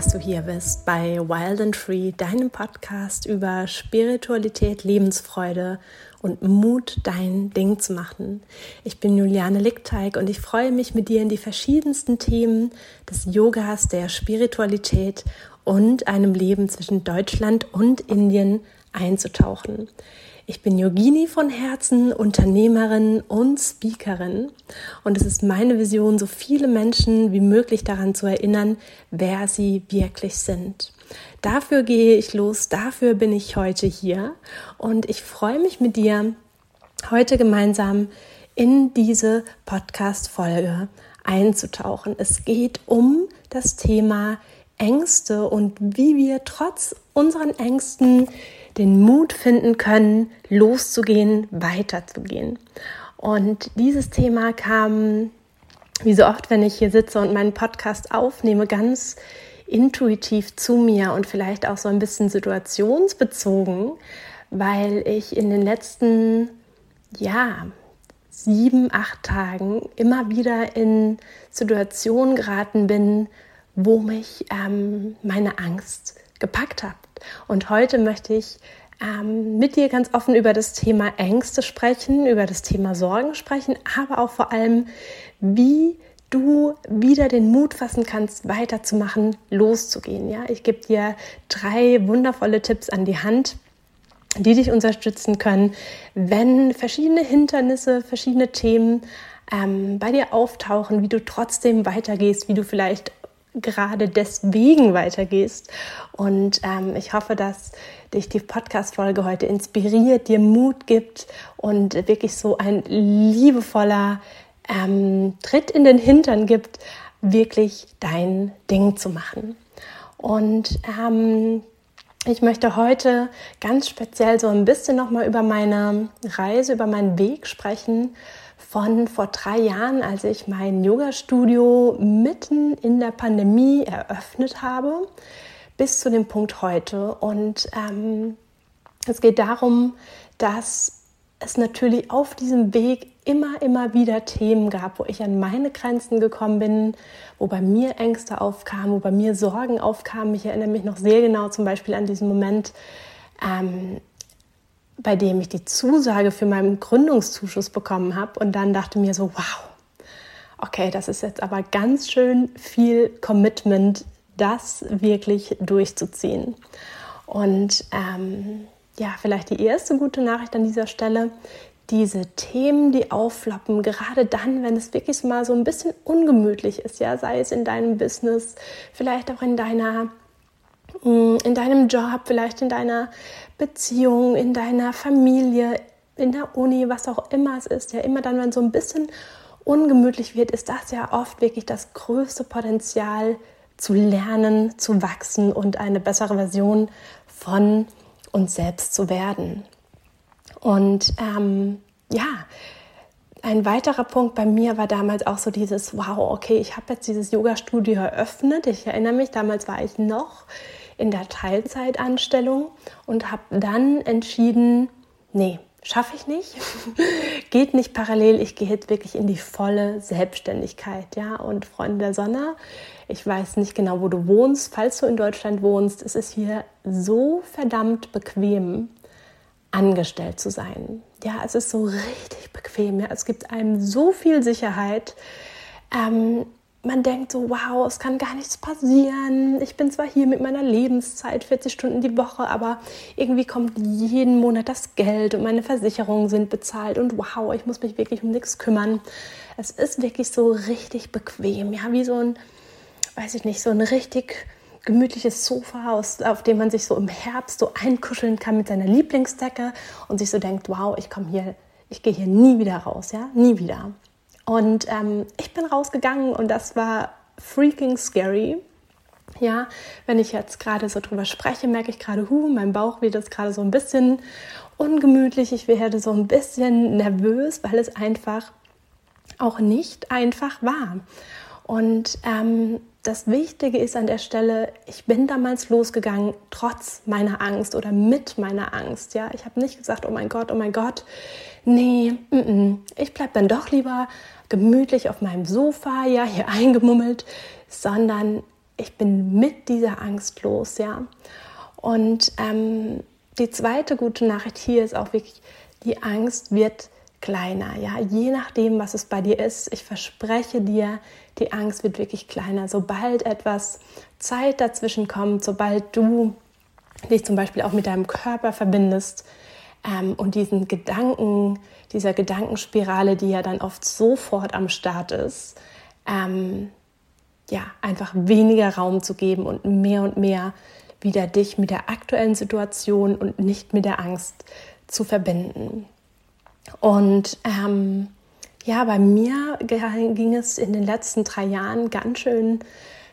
dass du hier bist bei Wild and Free, deinem Podcast über Spiritualität, Lebensfreude und Mut, dein Ding zu machen. Ich bin Juliane Lickteig und ich freue mich mit dir in die verschiedensten Themen des Yogas, der Spiritualität und einem Leben zwischen Deutschland und Indien einzutauchen. Ich bin Yogini von Herzen, Unternehmerin und Speakerin und es ist meine Vision, so viele Menschen wie möglich daran zu erinnern, wer sie wirklich sind. Dafür gehe ich los, dafür bin ich heute hier und ich freue mich mit dir heute gemeinsam in diese Podcast-Folge einzutauchen. Es geht um das Thema Ängste und wie wir trotz unseren Ängsten den Mut finden können, loszugehen, weiterzugehen. Und dieses Thema kam, wie so oft, wenn ich hier sitze und meinen Podcast aufnehme, ganz intuitiv zu mir und vielleicht auch so ein bisschen situationsbezogen, weil ich in den letzten, ja, sieben, acht Tagen immer wieder in Situationen geraten bin, wo mich ähm, meine Angst gepackt hat. Und heute möchte ich ähm, mit dir ganz offen über das Thema Ängste sprechen, über das Thema Sorgen sprechen, aber auch vor allem, wie du wieder den Mut fassen kannst, weiterzumachen, loszugehen. Ja, ich gebe dir drei wundervolle Tipps an die Hand, die dich unterstützen können, wenn verschiedene Hindernisse, verschiedene Themen ähm, bei dir auftauchen, wie du trotzdem weitergehst, wie du vielleicht gerade deswegen weitergehst. Und ähm, ich hoffe, dass dich die Podcast-Folge heute inspiriert, dir Mut gibt und wirklich so ein liebevoller ähm, Tritt in den Hintern gibt, wirklich dein Ding zu machen. Und ähm, ich möchte heute ganz speziell so ein bisschen nochmal über meine Reise, über meinen Weg sprechen von vor drei Jahren, als ich mein Yoga-Studio mitten in der Pandemie eröffnet habe, bis zu dem Punkt heute. Und ähm, es geht darum, dass es natürlich auf diesem Weg immer, immer wieder Themen gab, wo ich an meine Grenzen gekommen bin, wo bei mir Ängste aufkamen, wo bei mir Sorgen aufkamen. Ich erinnere mich noch sehr genau zum Beispiel an diesen Moment, ähm, bei dem ich die Zusage für meinen Gründungszuschuss bekommen habe und dann dachte mir so, wow, okay, das ist jetzt aber ganz schön viel Commitment, das wirklich durchzuziehen. Und ähm, ja, vielleicht die erste gute Nachricht an dieser Stelle. Diese Themen, die aufflappen, gerade dann, wenn es wirklich mal so ein bisschen ungemütlich ist, ja, sei es in deinem Business, vielleicht auch in deiner in deinem Job, vielleicht in deiner Beziehung, in deiner Familie, in der Uni, was auch immer es ist. Ja, immer dann, wenn so ein bisschen ungemütlich wird, ist das ja oft wirklich das größte Potenzial zu lernen, zu wachsen und eine bessere Version von uns selbst zu werden. Und ähm, ja, ein weiterer Punkt bei mir war damals auch so dieses, wow, okay, ich habe jetzt dieses Yoga-Studio eröffnet. Ich erinnere mich, damals war ich noch in der Teilzeitanstellung und habe dann entschieden, nee, schaffe ich nicht, geht nicht parallel, ich gehe jetzt wirklich in die volle Selbstständigkeit, ja. Und Freunde der Sonne, ich weiß nicht genau, wo du wohnst, falls du in Deutschland wohnst, es ist hier so verdammt bequem, angestellt zu sein. Ja, es ist so richtig bequem. Ja. Es gibt einem so viel Sicherheit. Ähm, man denkt so, wow, es kann gar nichts passieren. Ich bin zwar hier mit meiner Lebenszeit 40 Stunden die Woche, aber irgendwie kommt jeden Monat das Geld und meine Versicherungen sind bezahlt und wow, ich muss mich wirklich um nichts kümmern. Es ist wirklich so richtig bequem, ja, wie so ein, weiß ich nicht, so ein richtig gemütliches Sofa, auf dem man sich so im Herbst so einkuscheln kann mit seiner Lieblingsdecke und sich so denkt, wow, ich komme hier, ich gehe hier nie wieder raus, ja, nie wieder. Und ähm, ich bin rausgegangen und das war freaking scary. Ja, wenn ich jetzt gerade so drüber spreche, merke ich gerade, hu, mein Bauch wird jetzt gerade so ein bisschen ungemütlich. Ich werde so ein bisschen nervös, weil es einfach auch nicht einfach war. Und ähm, das Wichtige ist an der Stelle, ich bin damals losgegangen, trotz meiner Angst oder mit meiner Angst. Ja, ich habe nicht gesagt, oh mein Gott, oh mein Gott, nee, mm -mm. ich bleibe dann doch lieber gemütlich auf meinem Sofa, ja, hier eingemummelt, sondern ich bin mit dieser Angst los, ja. Und ähm, die zweite gute Nachricht hier ist auch wirklich, die Angst wird kleiner, ja, je nachdem, was es bei dir ist. Ich verspreche dir, die Angst wird wirklich kleiner. Sobald etwas Zeit dazwischen kommt, sobald du dich zum Beispiel auch mit deinem Körper verbindest ähm, und diesen Gedanken, dieser Gedankenspirale, die ja dann oft sofort am Start ist, ähm, ja, einfach weniger Raum zu geben und mehr und mehr wieder dich mit der aktuellen Situation und nicht mit der Angst zu verbinden. Und ähm, ja, bei mir ging es in den letzten drei Jahren ganz schön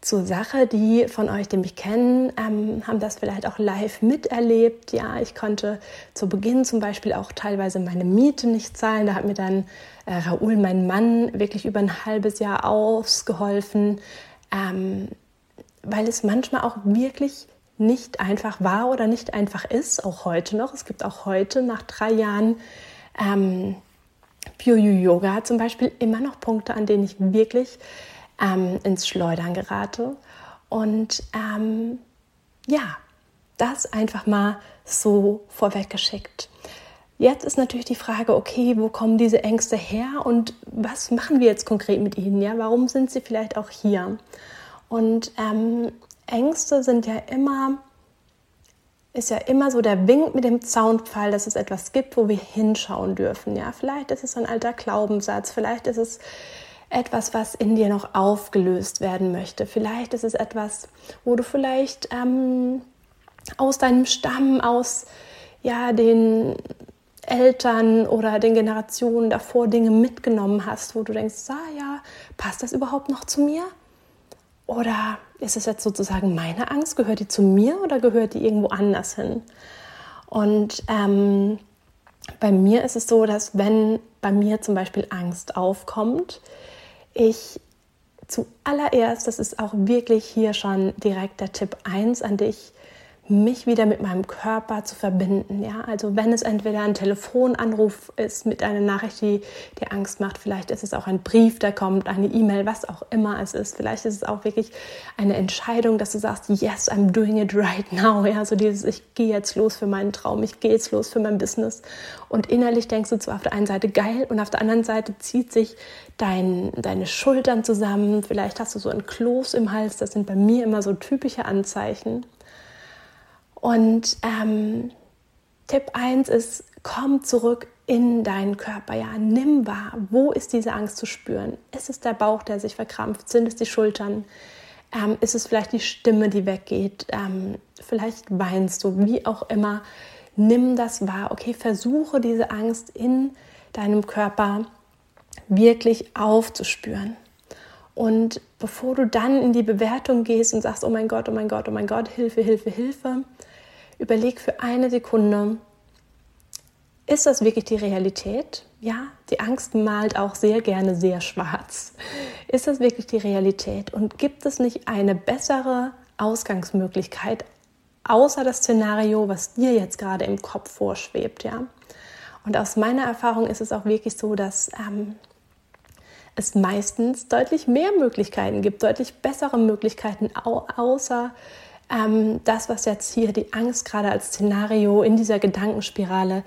zur Sache. Die von euch, die mich kennen, ähm, haben das vielleicht auch live miterlebt. Ja, ich konnte zu Beginn zum Beispiel auch teilweise meine Miete nicht zahlen. Da hat mir dann äh, Raoul, mein Mann, wirklich über ein halbes Jahr ausgeholfen, ähm, weil es manchmal auch wirklich nicht einfach war oder nicht einfach ist, auch heute noch. Es gibt auch heute nach drei Jahren ähm, Pyoyu Yoga zum Beispiel immer noch Punkte, an denen ich wirklich ähm, ins Schleudern gerate. Und ähm, ja, das einfach mal so vorweggeschickt. Jetzt ist natürlich die Frage, okay, wo kommen diese Ängste her und was machen wir jetzt konkret mit ihnen? Ja, warum sind sie vielleicht auch hier? Und ähm, Ängste sind ja immer, ist ja immer so der Wink mit dem Zaunpfahl, dass es etwas gibt, wo wir hinschauen dürfen. Ja, vielleicht ist es ein alter Glaubenssatz, vielleicht ist es etwas, was in dir noch aufgelöst werden möchte. Vielleicht ist es etwas, wo du vielleicht ähm, aus deinem Stamm, aus ja, den Eltern oder den Generationen davor Dinge mitgenommen hast, wo du denkst, ah ja, passt das überhaupt noch zu mir? Oder ist es jetzt sozusagen meine Angst? Gehört die zu mir oder gehört die irgendwo anders hin? Und ähm, bei mir ist es so, dass wenn bei mir zum Beispiel Angst aufkommt, ich zuallererst, das ist auch wirklich hier schon direkt der Tipp 1 an dich, mich wieder mit meinem Körper zu verbinden. Ja? Also wenn es entweder ein Telefonanruf ist mit einer Nachricht, die dir Angst macht, vielleicht ist es auch ein Brief, der kommt, eine E-Mail, was auch immer es ist. Vielleicht ist es auch wirklich eine Entscheidung, dass du sagst, yes, I'm doing it right now. Ja? So dieses, ich gehe jetzt los für meinen Traum, ich gehe jetzt los für mein Business. Und innerlich denkst du zwar auf der einen Seite geil und auf der anderen Seite zieht sich dein, deine Schultern zusammen. Vielleicht hast du so ein Kloß im Hals. Das sind bei mir immer so typische Anzeichen. Und ähm, Tipp 1 ist, komm zurück in deinen Körper. Ja, nimm wahr, wo ist diese Angst zu spüren? Ist es der Bauch, der sich verkrampft? Sind es die Schultern? Ähm, ist es vielleicht die Stimme, die weggeht? Ähm, vielleicht weinst du, wie auch immer. Nimm das wahr. Okay, versuche diese Angst in deinem Körper wirklich aufzuspüren. Und bevor du dann in die Bewertung gehst und sagst, oh mein Gott, oh mein Gott, oh mein Gott, Hilfe, Hilfe, Hilfe, überleg für eine Sekunde, ist das wirklich die Realität? Ja, die Angst malt auch sehr gerne sehr schwarz. Ist das wirklich die Realität? Und gibt es nicht eine bessere Ausgangsmöglichkeit, außer das Szenario, was dir jetzt gerade im Kopf vorschwebt? Ja? Und aus meiner Erfahrung ist es auch wirklich so, dass ähm, es meistens deutlich mehr Möglichkeiten gibt, deutlich bessere Möglichkeiten, au außer ähm, das, was jetzt hier die Angst gerade als Szenario in dieser Gedankenspirale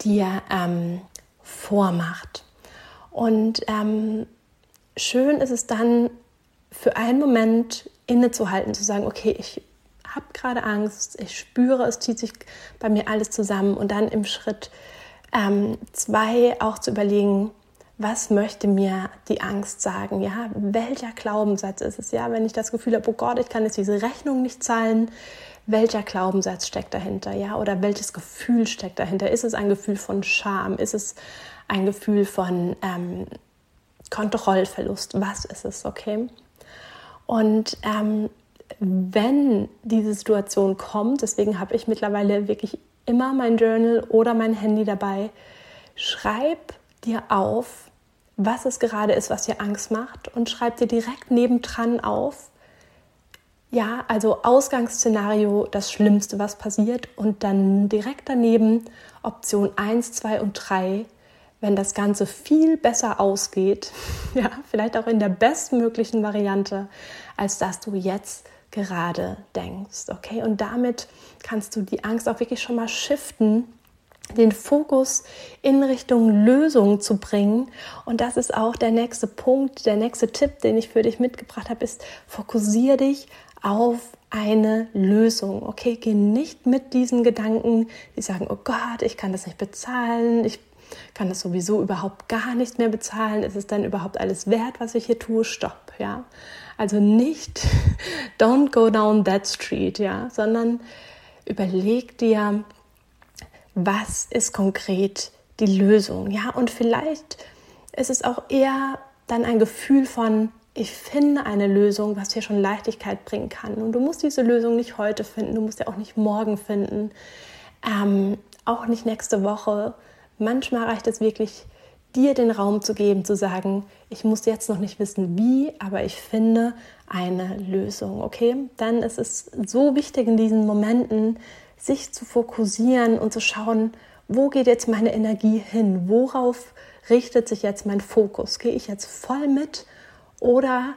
dir ähm, vormacht. Und ähm, schön ist es dann für einen Moment innezuhalten, zu sagen, okay, ich habe gerade Angst, ich spüre, es zieht sich bei mir alles zusammen und dann im Schritt ähm, zwei auch zu überlegen, was möchte mir die Angst sagen? Ja, welcher Glaubenssatz ist es? Ja, wenn ich das Gefühl habe, oh Gott, ich kann jetzt diese Rechnung nicht zahlen, welcher Glaubenssatz steckt dahinter? Ja, oder welches Gefühl steckt dahinter? Ist es ein Gefühl von Scham? Ist es ein Gefühl von ähm, Kontrollverlust? Was ist es? Okay. Und ähm, wenn diese Situation kommt, deswegen habe ich mittlerweile wirklich immer mein Journal oder mein Handy dabei, schreib dir auf, was es gerade ist, was dir Angst macht und schreib dir direkt nebendran auf, ja, also Ausgangsszenario, das Schlimmste, was passiert und dann direkt daneben Option 1, 2 und 3, wenn das Ganze viel besser ausgeht, ja, vielleicht auch in der bestmöglichen Variante, als dass du jetzt gerade denkst. Okay, und damit kannst du die Angst auch wirklich schon mal shiften den Fokus in Richtung Lösung zu bringen. Und das ist auch der nächste Punkt, der nächste Tipp, den ich für dich mitgebracht habe, ist, fokussiere dich auf eine Lösung. Okay, geh nicht mit diesen Gedanken, die sagen, oh Gott, ich kann das nicht bezahlen, ich kann das sowieso überhaupt gar nicht mehr bezahlen, ist es dann überhaupt alles wert, was ich hier tue? Stopp, ja. Also nicht, don't go down that street, ja, sondern überleg dir, was ist konkret die Lösung. Ja, und vielleicht ist es auch eher dann ein Gefühl von, ich finde eine Lösung, was dir schon Leichtigkeit bringen kann. Und du musst diese Lösung nicht heute finden, du musst ja auch nicht morgen finden, ähm, auch nicht nächste Woche. Manchmal reicht es wirklich, dir den Raum zu geben, zu sagen, ich muss jetzt noch nicht wissen, wie, aber ich finde eine Lösung. Okay, dann ist es so wichtig in diesen Momenten, sich zu fokussieren und zu schauen, wo geht jetzt meine Energie hin? Worauf richtet sich jetzt mein Fokus? Gehe ich jetzt voll mit oder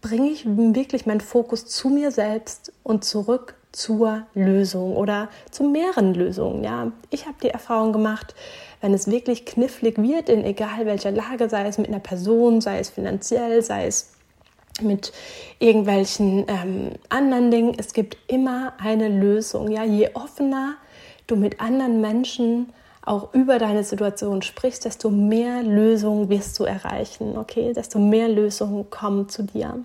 bringe ich wirklich meinen Fokus zu mir selbst und zurück zur Lösung oder zu mehreren Lösungen? Ja, ich habe die Erfahrung gemacht, wenn es wirklich knifflig wird, in egal welcher Lage, sei es mit einer Person, sei es finanziell, sei es mit irgendwelchen ähm, anderen Dingen. Es gibt immer eine Lösung. Ja, je offener du mit anderen Menschen auch über deine Situation sprichst, desto mehr Lösungen wirst du erreichen. Okay, desto mehr Lösungen kommen zu dir.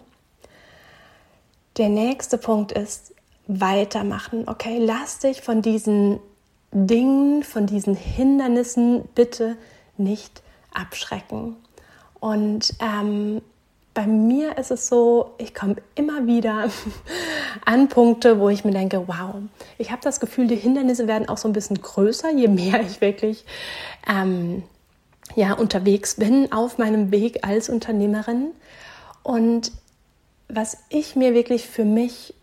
Der nächste Punkt ist weitermachen. Okay, lass dich von diesen Dingen, von diesen Hindernissen bitte nicht abschrecken. Und ähm, bei mir ist es so, ich komme immer wieder an Punkte, wo ich mir denke, wow, ich habe das Gefühl, die Hindernisse werden auch so ein bisschen größer, je mehr ich wirklich ähm, ja, unterwegs bin auf meinem Weg als Unternehmerin. Und was ich mir wirklich für mich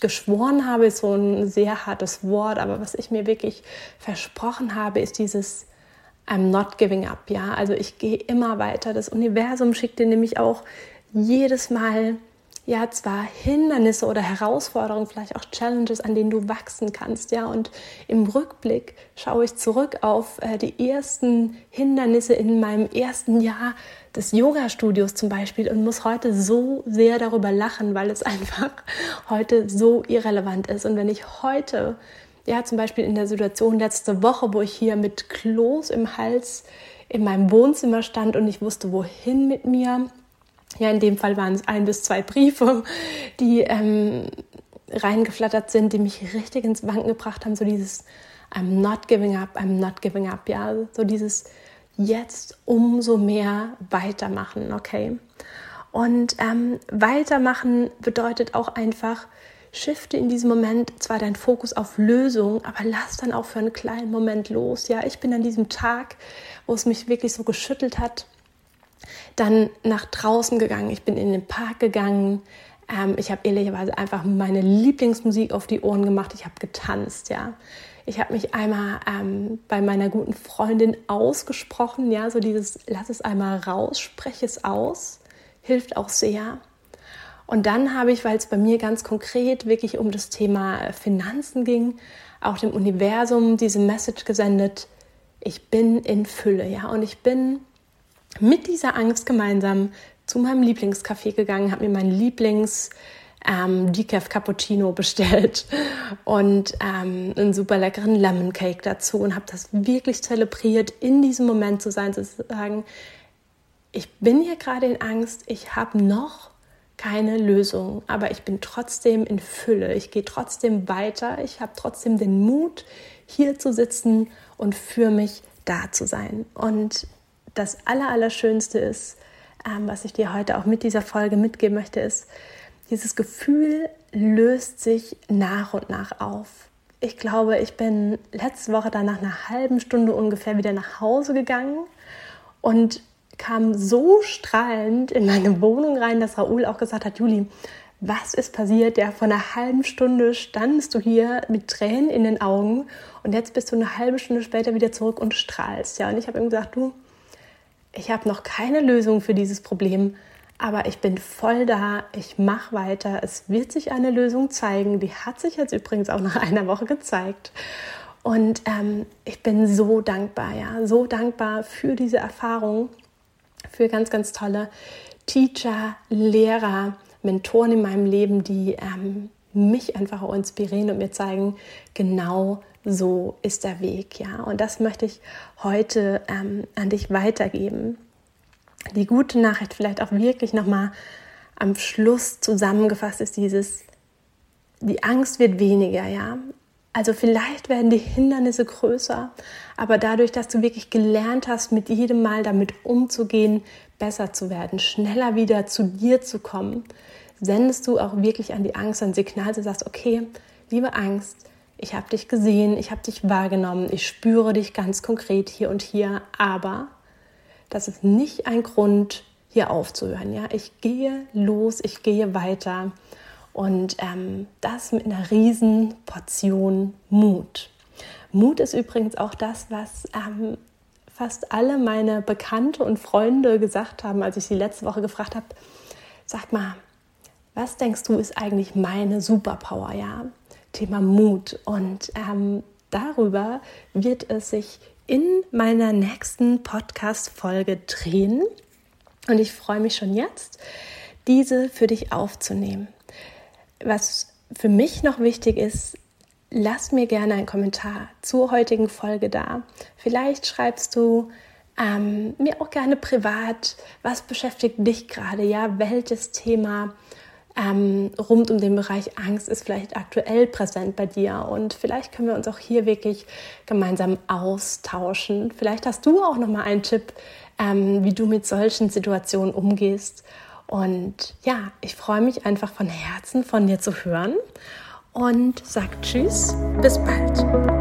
geschworen habe, ist so ein sehr hartes Wort, aber was ich mir wirklich versprochen habe, ist dieses I'm not giving up, ja. Also ich gehe immer weiter. Das Universum schickt dir nämlich auch jedes Mal ja zwar Hindernisse oder Herausforderungen, vielleicht auch Challenges, an denen du wachsen kannst, ja. Und im Rückblick schaue ich zurück auf äh, die ersten Hindernisse in meinem ersten Jahr des Yoga-Studios zum Beispiel und muss heute so sehr darüber lachen, weil es einfach heute so irrelevant ist. Und wenn ich heute ja, zum Beispiel in der Situation letzte Woche, wo ich hier mit Kloß im Hals in meinem Wohnzimmer stand und ich wusste, wohin mit mir. Ja, in dem Fall waren es ein bis zwei Briefe, die ähm, reingeflattert sind, die mich richtig ins Wanken gebracht haben. So dieses I'm not giving up, I'm not giving up. Ja, so dieses jetzt umso mehr weitermachen, okay? Und ähm, weitermachen bedeutet auch einfach, shifte in diesem Moment zwar deinen Fokus auf Lösung, aber lass dann auch für einen kleinen Moment los. Ja, ich bin an diesem Tag, wo es mich wirklich so geschüttelt hat, dann nach draußen gegangen. Ich bin in den Park gegangen. Ähm, ich habe ehrlicherweise einfach meine Lieblingsmusik auf die Ohren gemacht. Ich habe getanzt, ja. Ich habe mich einmal ähm, bei meiner guten Freundin ausgesprochen, ja, so dieses, lass es einmal raus, spreche es aus, hilft auch sehr. Und dann habe ich, weil es bei mir ganz konkret wirklich um das Thema Finanzen ging, auch dem Universum diese Message gesendet, ich bin in Fülle, ja, und ich bin mit dieser Angst gemeinsam zu meinem Lieblingscafé gegangen, habe mir meinen Lieblings ähm, Decaf Cappuccino bestellt und ähm, einen super leckeren Lemon Cake dazu und habe das wirklich zelebriert, in diesem Moment zu sein, zu sagen, ich bin hier gerade in Angst, ich habe noch keine Lösung, aber ich bin trotzdem in Fülle. Ich gehe trotzdem weiter. Ich habe trotzdem den Mut, hier zu sitzen und für mich da zu sein. Und das Allerallerschönste ist, ähm, was ich dir heute auch mit dieser Folge mitgeben möchte, ist, dieses Gefühl löst sich nach und nach auf. Ich glaube, ich bin letzte Woche dann nach einer halben Stunde ungefähr wieder nach Hause gegangen und kam so strahlend in meine Wohnung rein, dass Raoul auch gesagt hat, Juli, was ist passiert? Ja, vor einer halben Stunde standst du hier mit Tränen in den Augen und jetzt bist du eine halbe Stunde später wieder zurück und strahlst. Ja, und ich habe ihm gesagt, du, ich habe noch keine Lösung für dieses Problem, Aber ich bin voll da, ich mache weiter. Es wird sich eine Lösung zeigen. Die hat sich jetzt übrigens auch nach einer Woche gezeigt. Und ähm, ich bin so dankbar, ja, so dankbar für diese Erfahrung, für ganz, ganz tolle Teacher, Lehrer, Mentoren in meinem Leben, die ähm, mich einfach auch inspirieren und mir zeigen, genau so ist der Weg, ja. Und das möchte ich heute ähm, an dich weitergeben die gute Nachricht vielleicht auch wirklich nochmal am Schluss zusammengefasst ist dieses, die Angst wird weniger, ja. Also vielleicht werden die Hindernisse größer, aber dadurch, dass du wirklich gelernt hast, mit jedem Mal damit umzugehen, besser zu werden, schneller wieder zu dir zu kommen, sendest du auch wirklich an die Angst ein Signal, du sagst, okay, liebe Angst, ich habe dich gesehen, ich habe dich wahrgenommen, ich spüre dich ganz konkret hier und hier, aber das ist nicht ein Grund, hier aufzuhören. Ja, ich gehe los, ich gehe weiter und ähm, das mit einer riesen Portion Mut. Mut ist übrigens auch das, was ähm, fast alle meine Bekannte und Freunde gesagt haben, als ich sie letzte Woche gefragt habe. Sag mal, was denkst du ist eigentlich meine Superpower? Ja, Thema Mut und ähm, darüber wird es sich in meiner nächsten Podcast-Folge drehen. Und ich freue mich schon jetzt, diese für dich aufzunehmen. Was für mich noch wichtig ist, lass mir gerne einen Kommentar zur heutigen Folge da. Vielleicht schreibst du ähm, mir auch gerne privat, was beschäftigt dich gerade, ja, welches Thema ähm, rund um den Bereich Angst ist vielleicht aktuell präsent bei dir und vielleicht können wir uns auch hier wirklich gemeinsam austauschen. Vielleicht hast du auch noch mal einen Tipp, ähm, wie du mit solchen Situationen umgehst. Und ja, ich freue mich einfach von Herzen von dir zu hören und sag Tschüss, bis bald.